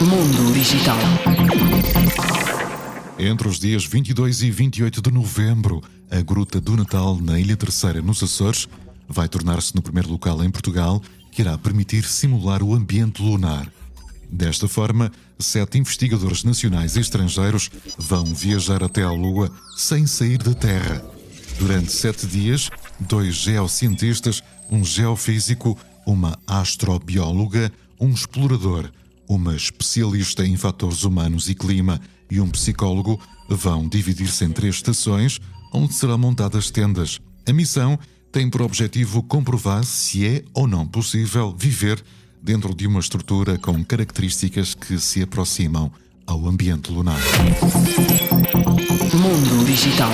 Mundo Digital. Entre os dias 22 e 28 de novembro, a Gruta do Natal na Ilha Terceira, nos Açores, vai tornar-se no primeiro local em Portugal que irá permitir simular o ambiente lunar. Desta forma, sete investigadores nacionais e estrangeiros vão viajar até à Lua sem sair da Terra. Durante sete dias, dois geocientistas, um geofísico, uma astrobióloga, um explorador, uma especialista em fatores humanos e clima e um psicólogo vão dividir-se em três estações onde serão montadas tendas. A missão tem por objetivo comprovar se é ou não possível viver dentro de uma estrutura com características que se aproximam ao ambiente lunar. Mundo Digital.